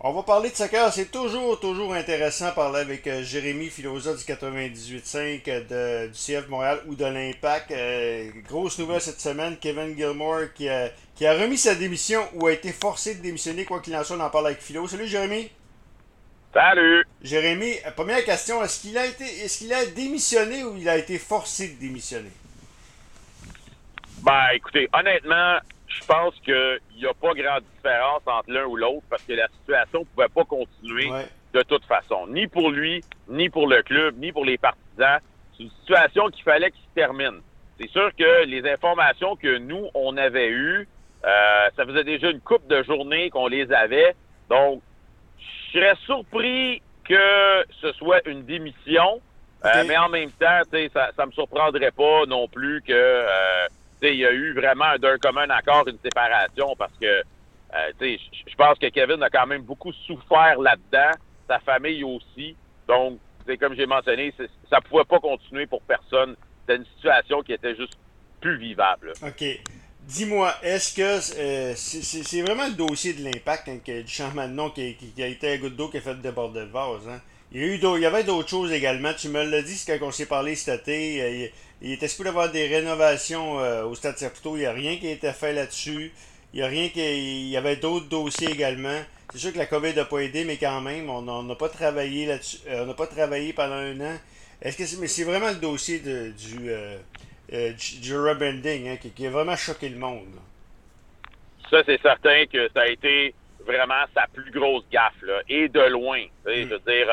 On va parler de soccer. C'est toujours, toujours intéressant de parler avec euh, Jérémy Filosa du 98.5 euh, du CF Montréal ou de l'Impact. Euh, grosse nouvelle cette semaine, Kevin Gilmore qui a, qui a remis sa démission ou a été forcé de démissionner, quoi qu'il en soit, on en parle avec Philo. Salut Jérémy. Salut. Jérémy, première question, est-ce qu'il a été est-ce qu'il a démissionné ou il a été forcé de démissionner? Ben écoutez, honnêtement, je pense qu'il n'y a pas grande différence entre l'un ou l'autre parce que la situation ne pouvait pas continuer de toute façon. Ni pour lui, ni pour le club, ni pour les partisans. C'est une situation qu'il fallait qu'il se termine. C'est sûr que les informations que nous, on avait eues, euh, ça faisait déjà une coupe de journées qu'on les avait. Donc, je serais surpris que ce soit une démission. Euh, mais en même temps, ça ne me surprendrait pas non plus que euh, il y a eu vraiment d'un commun accord une séparation parce que euh, je pense que Kevin a quand même beaucoup souffert là-dedans, sa famille aussi. Donc, comme j'ai mentionné, ça pouvait pas continuer pour personne. C'était une situation qui était juste plus vivable. OK. Dis-moi, est-ce que euh, c'est vraiment le dossier de l'impact hein, du changement de nom qui, a été un goutte d'eau qui a fait déborder le vase? Hein? Il y, a eu il y avait d'autres choses également. Tu me l'as dit, quand on s'est parlé cet été. Euh, il était supposé avoir des rénovations euh, au Stade Saputo. Il n'y a rien qui a été fait là-dessus. Il y a rien qui. Il y avait d'autres dossiers également. C'est sûr que la COVID n'a pas aidé, mais quand même, on n'a pas travaillé là-dessus. Euh, on n'a pas travaillé pendant un an. Est-ce que c'est. Mais c'est vraiment le dossier de, du, euh, du, rebranding hein, qui, a vraiment choqué le monde. Ça, c'est certain que ça a été vraiment sa plus grosse gaffe, là, et de loin. Je veux dire,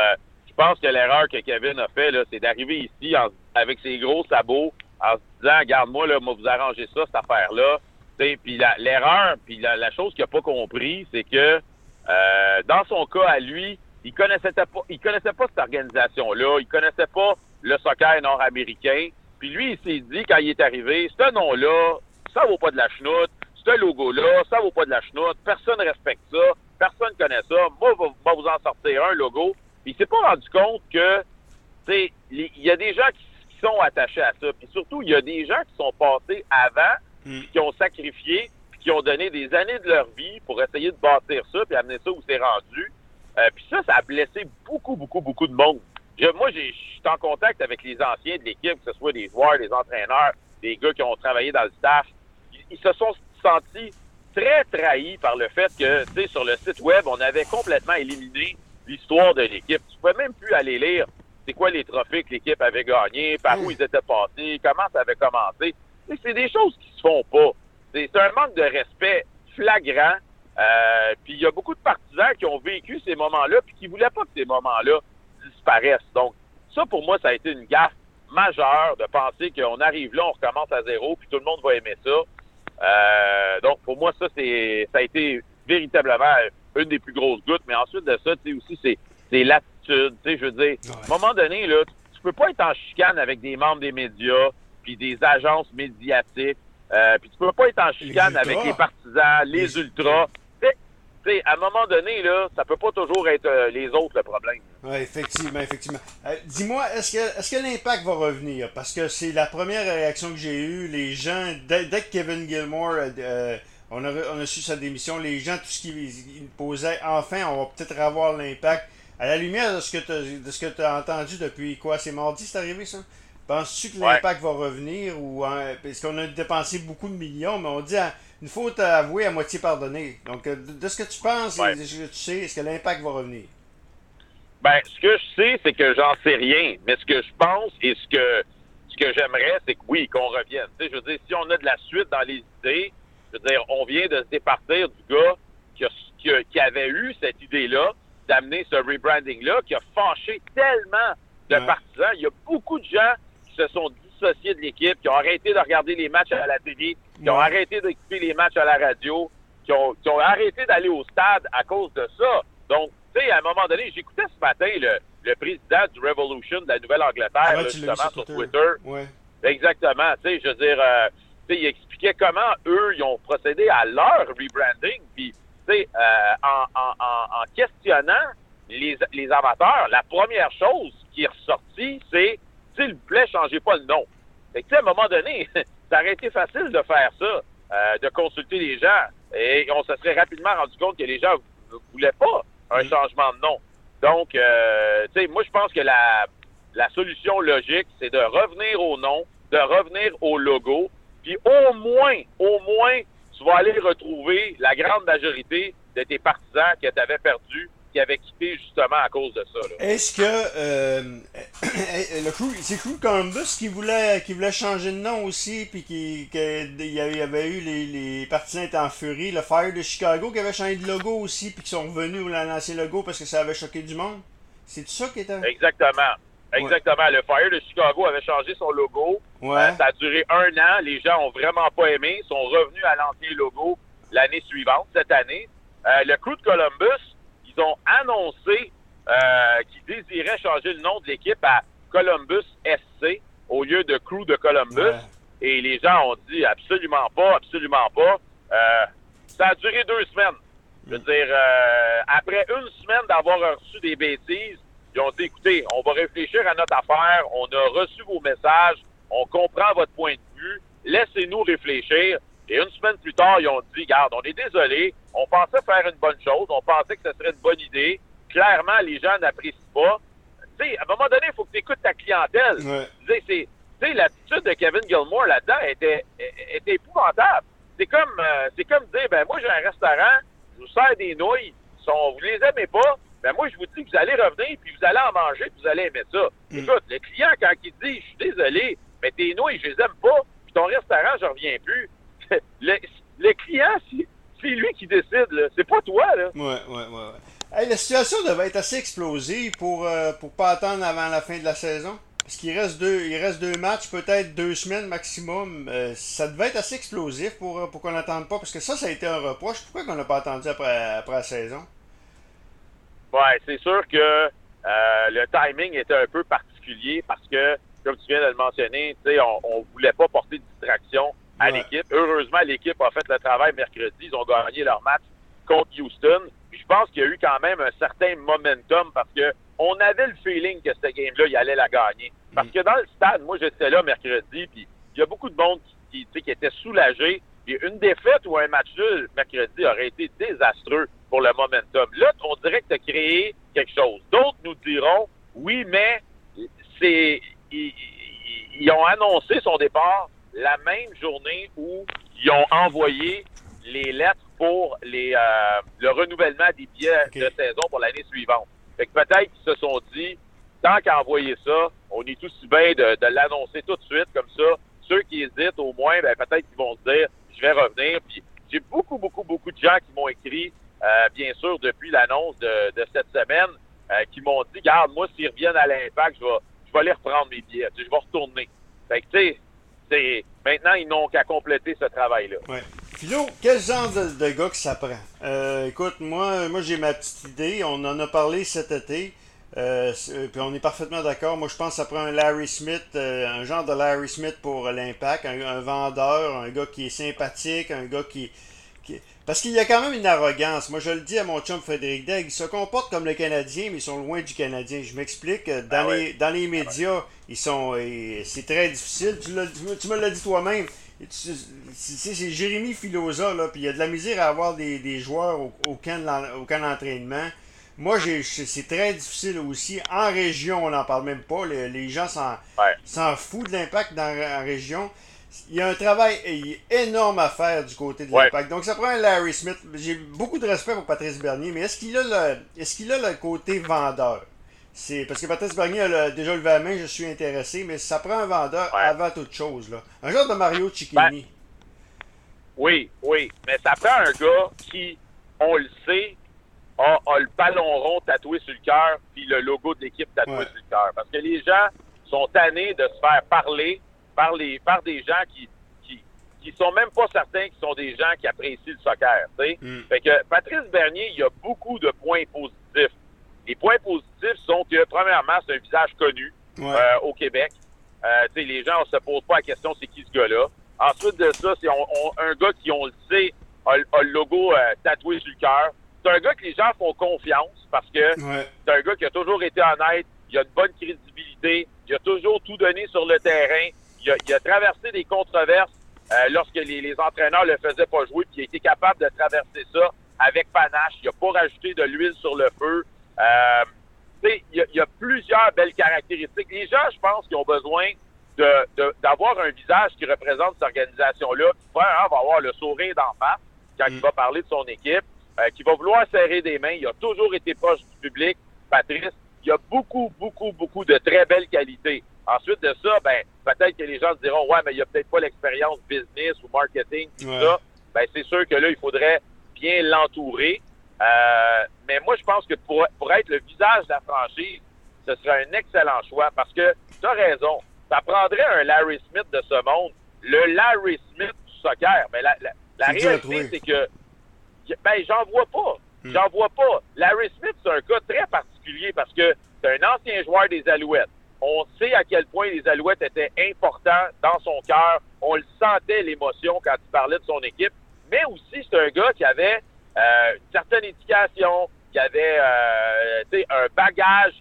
je pense que l'erreur que Kevin a fait, c'est d'arriver ici en avec ses gros sabots en se disant, regarde-moi, là, moi, vous arrangez ça, cette affaire-là. Puis l'erreur, puis la, chose qu'il n'a pas compris, c'est que euh, dans son cas à lui, il connaissait pas, il connaissait pas cette organisation-là, il connaissait pas le soccer nord-américain. Puis lui, il s'est dit quand il est arrivé, ce nom-là, ça vaut pas de la chenoute, ce logo-là, ça vaut pas de la chenoute, personne respecte ça, personne connaît ça, moi, je vais vous en sortir un logo. Puis il s'est pas rendu compte que, tu sais, il y a des gens qui sont attachés à ça. Puis surtout, il y a des gens qui sont passés avant, hmm. qui ont sacrifié, puis qui ont donné des années de leur vie pour essayer de bâtir ça, puis amener ça où c'est rendu. Euh, puis ça, ça a blessé beaucoup, beaucoup, beaucoup de monde. moi, je suis en contact avec les anciens de l'équipe, que ce soit des joueurs, des entraîneurs, des gars qui ont travaillé dans le staff. Ils, se sont sentis très trahis par le fait que, tu sais, sur le site web, on avait complètement éliminé l'histoire de l'équipe. Tu pouvais même plus aller lire c'est quoi les trophées que l'équipe avait gagnés, par où ils étaient passés, comment ça avait commencé. C'est des choses qui se font pas. C'est un manque de respect flagrant. Euh, puis il y a beaucoup de partisans qui ont vécu ces moments-là puis qui voulaient pas que ces moments-là disparaissent. Donc, ça, pour moi, ça a été une gaffe majeure de penser qu'on arrive là, on recommence à zéro, puis tout le monde va aimer ça. Euh, donc, pour moi, ça, c'est ça a été véritablement une des plus grosses gouttes. Mais ensuite de ça, tu sais, aussi, c'est c'est l'attitude. Tu sais, je veux dire, à un moment donné, là, tu peux pas être en chicane avec des membres des médias, puis des agences médiatiques, euh, puis tu peux pas être en chicane avec les partisans, les, ultras. Tu sais, à un moment donné, là, ça peut pas toujours être euh, les autres le problème. Oui, effectivement, effectivement. Euh, dis-moi, est-ce que, est-ce que l'impact va revenir? Parce que c'est la première réaction que j'ai eue. Les gens, dès, que Kevin Gilmore, on, a, on a su sa démission, les gens, tout ce qu'ils posaient, enfin, on va peut-être avoir l'impact. À la lumière de ce que tu as entendu depuis quoi? C'est mardi, c'est arrivé ça? Penses-tu que l'impact va revenir ou parce qu'on a dépensé beaucoup de millions, mais on dit une faute avouée à moitié pardonnée. Donc euh, de ce que tu penses, de ce que tu sais, est-ce que l'impact va revenir? Ben, ce que je sais, c'est que j'en sais rien, mais ce que je pense et ce que ce que j'aimerais, c'est que oui, qu'on revienne. Tu sais, je veux dire, si on a de la suite dans les idées, je veux dire, on vient de se départir du gars qui, qui avait eu cette idée-là, d'amener ce rebranding-là qui a fâché tellement de partisans. Il y a beaucoup de gens qui se sont dissociés de l'équipe, qui ont arrêté de regarder les matchs à la télé, qui ont arrêté d'écouter les matchs à la radio, qui ont, qui ont arrêté d'aller au stade à cause de ça. Donc, tu sais, à un moment donné, j'écoutais ce matin le, le, président du Revolution de la Nouvelle-Angleterre, ah justement, sur Twitter. Exactement. Tu sais, je veux dire, euh, tu sais, il expliquait comment eux, ils ont procédé à leur rebranding, puis euh, en, en, questionnant les, les amateurs, la première chose qui est ressortie, c'est s'il vous plaît, changez pas le nom. Fait que, à un moment donné, ça aurait été facile de faire ça, euh, de consulter les gens, et on se serait rapidement rendu compte que les gens ne voulaient pas un changement de nom. Donc, euh, tu sais, moi, je pense que la, la solution logique, c'est de revenir au nom, de revenir au logo, puis au moins, au moins, tu vas aller retrouver la grande majorité de tes partisans que tu avais perdus qui avait quitté justement à cause de ça. Est-ce que euh, le crew, c'est Crew Columbus qui voulait, qui voulait changer de nom aussi, puis qui, y avait eu les, les partisans étaient en furie, le Fire de Chicago qui avait changé de logo aussi, puis qui sont revenus lancer le logo parce que ça avait choqué du monde? C'est ça qui était? Exactement. Exactement. Le Fire de Chicago avait changé son logo. Ouais. Ça a duré un an. Les gens ont vraiment pas aimé. Ils sont revenus à l'ancien logo l'année suivante, cette année. Euh, le crew de Columbus, ils ont annoncé euh, qu'ils désiraient changer le nom de l'équipe à Columbus SC au lieu de Crew de Columbus. Et les gens ont dit absolument pas, absolument pas. Euh, ça a duré deux semaines. Je veux dire, euh, après une semaine d'avoir reçu des bêtises, ils ont dit, écoutez, on va réfléchir à notre affaire, on a reçu vos messages, on comprend votre point de vue, laissez-nous réfléchir. Et une semaine plus tard, ils ont dit, garde, on est désolé, on pensait faire une bonne chose, on pensait que ce serait une bonne idée. Clairement, les gens n'apprécient pas. Tu sais, à un moment donné, il faut que tu écoutes ta clientèle. Tu sais, l'attitude de Kevin Gilmore là-dedans était, était épouvantable. C'est comme, euh, c'est comme dire, ben moi j'ai un restaurant, je vous sers des nouilles, sont, vous les aimez pas, ben moi je vous dis que vous allez revenir puis vous allez en manger puis vous allez aimer ça. Mm. Écoute, le client quand il dit, je suis désolé, mais tes nouilles je les aime pas, puis ton restaurant je reviens plus. le, le client, c'est lui qui décide. C'est pas toi, là. Ouais, ouais, ouais. la situation devait être assez explosive pour, euh, pour pas attendre avant la fin de la saison. Parce qu'il reste deux, il reste deux matchs, peut-être deux semaines maximum. Euh, ça devait être assez explosif pour, euh, pour qu'on n'attende pas. Parce que ça, ça a été un reproche. Pourquoi qu'on n'a pas attendu après, après la saison? Ouais, c'est sûr que le timing était un peu particulier parce que, comme tu viens de le mentionner, on ne voulait pas porter de distraction à l'équipe. Heureusement, l'équipe a fait le travail mercredi. Ils ont gagné leur match contre Houston. Puis je pense qu'il y a eu quand même un certain momentum parce que on avait le feeling que cette game-là, il allait la gagner. Parce mm. que dans le stade, moi, j'étais là mercredi, puis il y a beaucoup de monde qui, qui, qui était soulagé. Puis une défaite ou un match nul mercredi aurait été désastreux pour le momentum. Là, on dirait que tu as créé quelque chose. D'autres nous diront, oui, mais c'est ils ont annoncé son départ la même journée où ils ont envoyé les lettres pour les, euh, le renouvellement des billets de saison pour l'année suivante. Fait que peut-être qu'ils se sont dit, tant qu'à envoyer ça, on est tous bien de, de l'annoncer tout de suite, comme ça, ceux qui hésitent au moins, ben, peut-être qu'ils vont se dire, je vais revenir. Puis j'ai beaucoup, beaucoup, beaucoup de gens qui m'ont écrit, euh, bien sûr, depuis l'annonce de, de, cette semaine, euh, qui m'ont dit, garde, moi, s'ils reviennent à l'impact, je vais, je vais aller reprendre mes billets. je vais retourner. Fait que, tu sais, maintenant, ils n'ont qu'à compléter ce travail-là. Ouais. Philo, quel genre de, gars que ça prend? Euh, écoute, moi, moi j'ai ma petite idée. On en a parlé cet été. Euh, puis on est parfaitement d'accord. Moi, je pense que ça prend un Larry Smith, euh, un genre de Larry Smith pour l'impact, un, vendeur, un gars qui est sympathique, un gars qui, parce qu'il y a quand même une arrogance. Moi, je le dis à mon chum Frédéric Degg, ils se comportent comme le Canadien, mais ils sont loin du Canadien. Je m'explique. Dans, ah les, dans les médias, ils sont. C'est très difficile. Tu, tu me l'as dit toi-même. C'est Jérémy Filosa, là, puis il y a de la misère à avoir des, joueurs au, au camp d'entraînement. Moi, c'est très difficile aussi. En région, on n'en parle même pas. Les, gens s'en foutent de l'impact en région il y a un travail énorme à faire du côté de l'impact. Donc, ça prend un Larry Smith. J'ai beaucoup de respect pour Patrice Bernier, mais est-ce qu'il a le, est-ce qu'il a le côté vendeur? C'est parce que Patrice Bernier a déjà levé la main, je suis intéressé, mais ça prend un vendeur avant toute chose. Là. Un genre de Mario Cicchini. Ben, oui, oui, mais ça prend un gars qui, on le sait, a, le ballon rond tatoué sur le cœur, puis le logo de l'équipe tatoué sur le cœur. Parce que les gens sont tannés de se faire parler par, les, par des gens qui, qui, qui sont même pas certains qui sont des gens qui apprécient le soccer. Mm. Fait que Patrice Bernier, il y a beaucoup de points positifs. Les points positifs sont que, premièrement, c'est un visage connu euh, au Québec. Euh, les gens ne se posent pas la question c'est qui ce gars-là? Ensuite de ça, c'est un gars qui, on le sait, a, le logo euh, tatoué sur le cœur. C'est un gars que les gens font confiance parce que c'est un gars qui a toujours été honnête, il a une bonne crédibilité, il a toujours tout donné sur le terrain, il a, traversé des controverses euh, lorsque les, entraîneurs le faisaient pas jouer, puis il a été capable de traverser ça avec panache. Il n'a pas rajouté de l'huile sur le feu. Euh, il y, a, y, a plusieurs belles caractéristiques. Les gens, je pense, qui ont besoin d'avoir de, un visage qui représente cette organisation-là. Hein, va avoir le sourire d'en face quand il mm. va parler de son équipe, euh, qui va vouloir serrer des mains. Il a toujours été proche du public. Patrice, il y a beaucoup, beaucoup, beaucoup de très belles qualités. Ensuite de ça, ben, peut-être que les gens se diront, ouais, mais il n'y a peut-être pas l'expérience business ou marketing, tout ça. Ben, c'est sûr que là, il faudrait bien l'entourer. Euh, mais moi, je pense que pour, pour être le visage de la franchise, ce serait un excellent choix parce que tu as raison. Ça prendrait un Larry Smith de ce monde, le Larry Smith du soccer. Mais la, la, réalité, c'est que ben, j'en vois pas. Hmm. J'en vois pas. Larry Smith, c'est un cas très particulier parce que c'est un ancien joueur des Alouettes. On sait à quel point les Alouettes étaient importants dans son cœur. On le sentait, l'émotion, quand il parlait de son équipe. Mais aussi, c'est un gars qui avait euh, une certaine éducation, qui avait euh, un bagage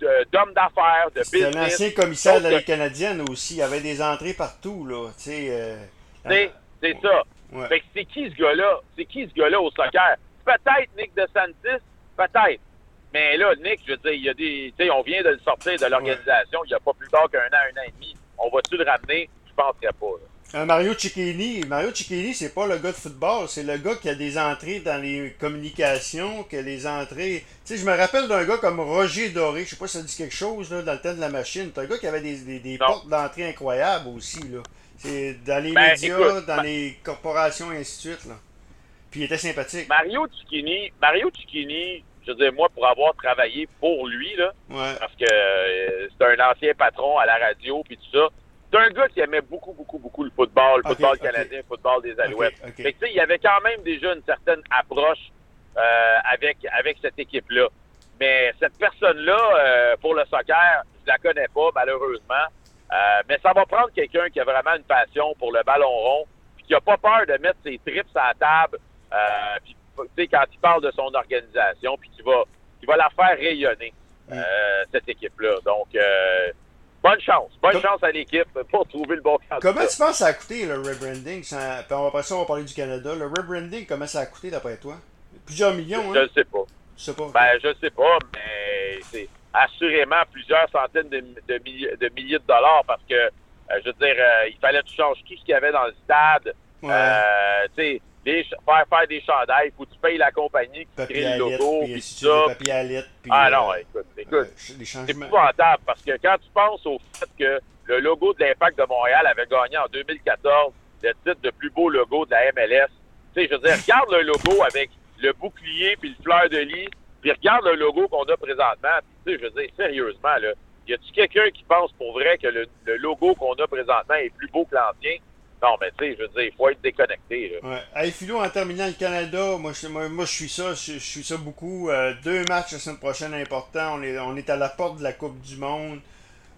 d'homme d'affaires, de business. C'est un ancien commissaire de la canadienne aussi. Il avait des entrées partout. là. Euh, c'est ça. c'est qui ce gars-là? C'est qui ce gars-là au soccer? Peut-être Nick DeSantis, peut-être. Mais là, Nick, je veux dire, il y a des. Tu sais, on vient de le sortir de l'organisation il n'y a pas plus tard qu'un an, un an et demi. On va-tu le ramener? Je penserais pas. Un Mario Cicchini, Mario Cicchini, c'est pas le gars de football, c'est le gars qui a des entrées dans les communications, qui a les entrées. Tu sais, je me rappelle d'un gars comme Roger Doré, je sais pas si ça dit quelque chose là, dans le temps de la machine. C'est un gars qui avait des, des, portes d'entrée incroyables aussi là. C'est dans les ben, médias, dans les corporations et ainsi de suite là. Puis il était sympathique. Mario Cicchini, Mario Cicchini, je veux dire, moi, pour avoir travaillé pour lui, là, parce que euh, c'est un ancien patron à la radio, puis tout ça, c'est un gars qui aimait beaucoup, beaucoup, beaucoup le football, le football canadien, le football des Alouettes. Fait que, il y avait quand même déjà une certaine approche euh, avec, avec cette équipe-là. Mais cette personne-là, euh, pour le soccer, je la connais pas, malheureusement. mais ça va prendre quelqu'un qui a vraiment une passion pour le ballon rond, puis qui a pas peur de mettre ses trips à la table, puis quand il parle de son organisation, puis qui va, qui va la faire rayonner, euh, cette équipe-là. Donc, euh, bonne chance. Bonne chance à l'équipe pour trouver le bon candidat. Comment tu penses que ça a coûté, le rebranding? Après ça, on va parler du Canada. Le rebranding, comment ça a coûté, d'après toi? Plusieurs millions, Je hein? ne sais pas. Je sais pas. Ben, je sais pas, mais c'est assurément plusieurs centaines de, milliers, de, milliers, de dollars parce que, euh, je veux dire, il fallait que tu changes tout ce qu'il y avait dans le stade. tu faire faire des chandails, faut que tu payes la compagnie qui crée le logo, puis ça. ah non, euh, écoute, écoute, c'est épouvantable parce que quand tu penses au fait que le logo de l'Impact de Montréal avait gagné en 2014 le titre de plus beau logo de la MLS, tu sais, je veux dire, regarde le logo avec le bouclier puis le fleur de lis, puis regarde le logo qu'on a présentement, tu sais, je veux dire, sérieusement, là, y a-tu quelqu'un qui pense pour vrai que le, le logo qu'on a présentement est plus beau que l'ancien? Non, mais tu sais, je veux dire, il faut être déconnecté. Là. Ouais. En terminant le Canada, moi, je, moi, je suis ça, je, suis ça beaucoup. Euh, deux matchs la semaine prochaine importants. On est, on est à la porte de la Coupe du Monde.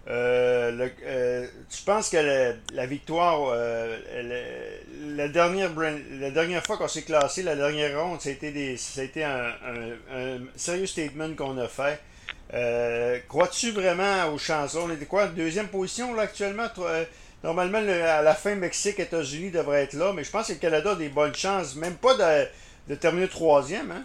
Euh, le, euh, tu penses que la victoire, la, dernière, la dernière fois qu'on s'est classé, la dernière ronde, été, des, ça a été un, sérieux statement qu'on a fait. Crois-tu vraiment aux chansons? On est quoi? Deuxième position là actuellement? Normalement, à la fin, Mexique, États-Unis devraient être là, mais je pense que le Canada a des bonnes chances, même pas de, terminer troisième. Hein?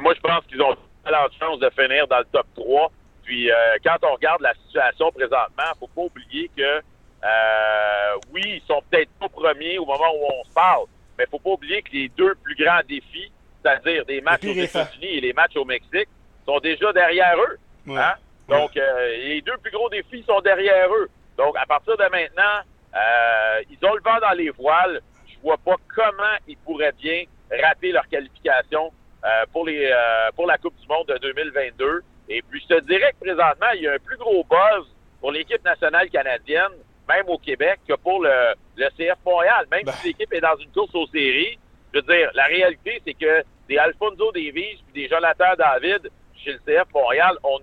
moi, je pense qu'ils ont la chance de finir dans le top 3. Puis, euh, quand on regarde la situation présentement, il ne faut pas oublier que, euh, oui, ils sont peut-être pas premiers au moment où on se parle, mais il ne faut pas oublier que les deux plus grands défis, c'est-à-dire des matchs aux États-Unis et les matchs au Mexique, sont déjà derrière eux. Hein? Donc, euh, les deux plus gros défis sont derrière eux. Donc, à partir de maintenant, euh, ils ont le vent dans les voiles. Je vois pas comment ils pourraient bien rater leur qualification euh, pour les pour la Coupe du Monde de 2022. Et puis, je te dirais que présentement, il y a un plus gros buzz pour l'équipe nationale canadienne, même au Québec, que pour le, le CF Montréal. Même si ben. l'équipe est dans une course aux séries, je veux dire, la réalité, c'est que des Alfonso Davies puis des Jonathan David chez le CF Montréal, on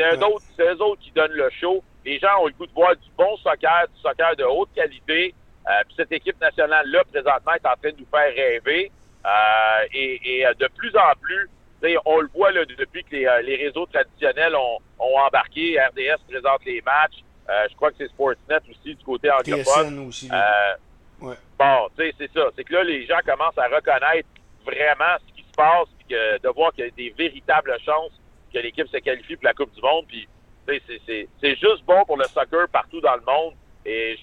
n'en a pas. C'est autres, qui donnent le show. Les gens ont le goût de voir du bon soccer, du soccer de haute qualité. Euh, puis cette équipe nationale-là, présentement, est en train de nous faire rêver. Euh, et, euh, de plus en plus, on le voit là, depuis que les, réseaux traditionnels ont, embarqué. RDS présente les matchs. je crois que c'est Sportsnet aussi du côté anglophone. aussi. Ouais. Bon, tu sais, c'est ça. C'est que là, les gens commencent à reconnaître vraiment ce qui se passe, puis que, de voir qu'il y a des véritables chances que l'équipe se qualifie pour la Coupe du Monde. Puis, c'est- juste bon pour le soccer partout dans le monde. Et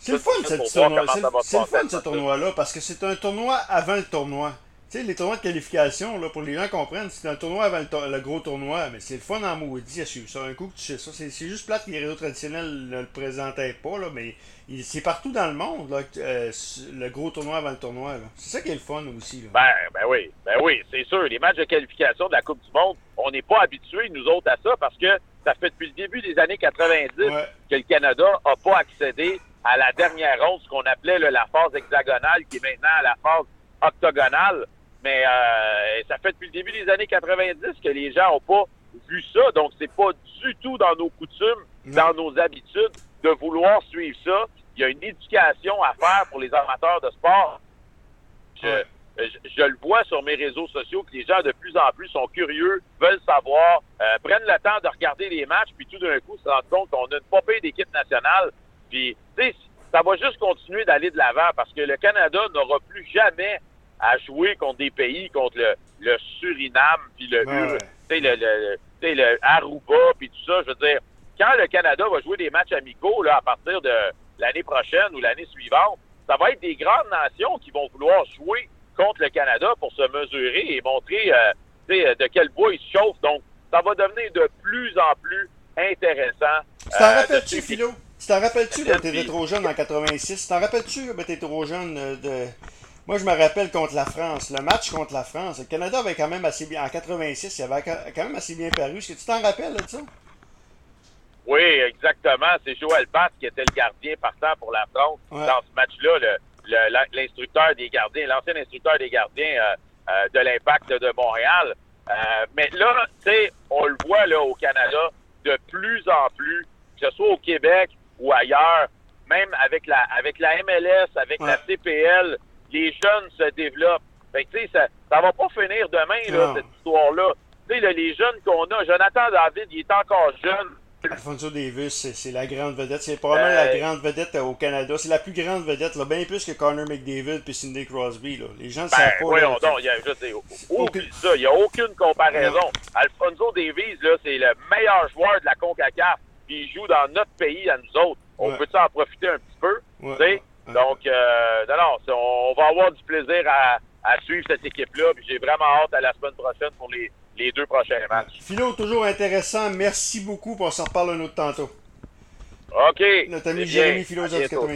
C'est le fun, ce tournoi-là, parce que c'est un tournoi avant le tournoi. Tu sais, les tournois de qualification, là, pour les gens comprennent, c'est un tournoi avant le, gros tournoi, mais c'est le fun en maudit à suivre ça. Un coup que tu sais ça, c'est juste plate que les réseaux traditionnels ne le présentaient pas, là, mais c'est partout dans le monde, là, euh, le gros tournoi avant le tournoi. C'est ça qui est le fun aussi. Là. Ben, ben oui, ben oui, c'est sûr. Les matchs de qualification de la Coupe du Monde, on n'est pas habitués, nous autres, à ça parce que ça fait depuis le début des années 90 Ouais. que le Canada n'a pas accédé à la dernière ronde, ce qu'on appelait là, la phase hexagonale, qui est maintenant la phase octogonale. Mais euh, ça fait depuis le début des années 90 que les gens n'ont pas vu ça. Donc, c'est pas du tout dans nos coutumes, Non. dans nos habitudes de vouloir suivre ça. Il y a une éducation à faire pour les amateurs de sport. Je, Ouais. je, je le vois sur mes réseaux sociaux que les gens de plus en plus sont curieux, veulent savoir, euh, prennent le temps de regarder les matchs, puis tout d'un coup se rendent compte qu'on a une popée d'équipe nationale. Puis, tu sais, ça va juste continuer d'aller de l'avant parce que le Canada n'aura plus jamais à jouer contre des pays, contre le, le Suriname, puis le, Ouais, le, le, le Aruba, puis tout ça. Je veux dire, quand le Canada va jouer des matchs amicaux là, à partir de l'année prochaine ou l'année suivante, ça va être des grandes nations qui vont vouloir jouer contre le Canada pour se mesurer et montrer euh, de quel bois ils se chauffent. Donc, ça va devenir de plus en plus intéressant. Tu t'en euh, rappelles-tu, Philo? Tu t'en rappelles-tu, Puis- t'étais trop jeune en 86? Tu t'en rappelles-tu, ben, t'étais trop jeune de... Moi, je me rappelle contre la France, le match contre la France. Le Canada avait quand même assez bien... En 86, il avait quand même assez bien paru. Est-ce que tu t'en rappelles, là, de ça? Oui, exactement. C'est Joël Bass qui était le gardien partant pour la France Ouais. dans ce match-là. L'instructeur des gardiens, l'ancien instructeur des gardiens euh, euh, de l'Impact de Montréal. Euh, mais là, tu sais, on le voit là au Canada de plus en plus, que ce soit au Québec ou ailleurs, même avec la avec la MLS, avec la. CPL, les jeunes se développent. Fait que, tu sais, ça, ça va pas finir demain, là, cette histoire-là. Là, les jeunes qu'on a, Jonathan David, il est encore jeune. Alfonso Davis, c'est la grande vedette. C'est probablement Euh, la grande vedette euh, au Canada. C'est la plus grande vedette, là, bien plus que Connor McDavid puis Cindy Crosby. Là. Les gens ne Ben, savent pas. là, donc, il a, aucune- n'y a aucune comparaison. Alfonso Davies, là, c'est le meilleur joueur de la CONCACAF, il joue dans notre pays, à nous autres. On Ouais. peut en profiter un petit peu, Ouais, Donc, euh, non, non, on, va avoir du plaisir à, à suivre cette équipe-là, j'ai vraiment hâte à la semaine prochaine pour les, les deux prochains matchs. Philo, toujours intéressant. Merci beaucoup. On s'en reparle un autre tantôt. OK. Notre ami. Jérémy Philo.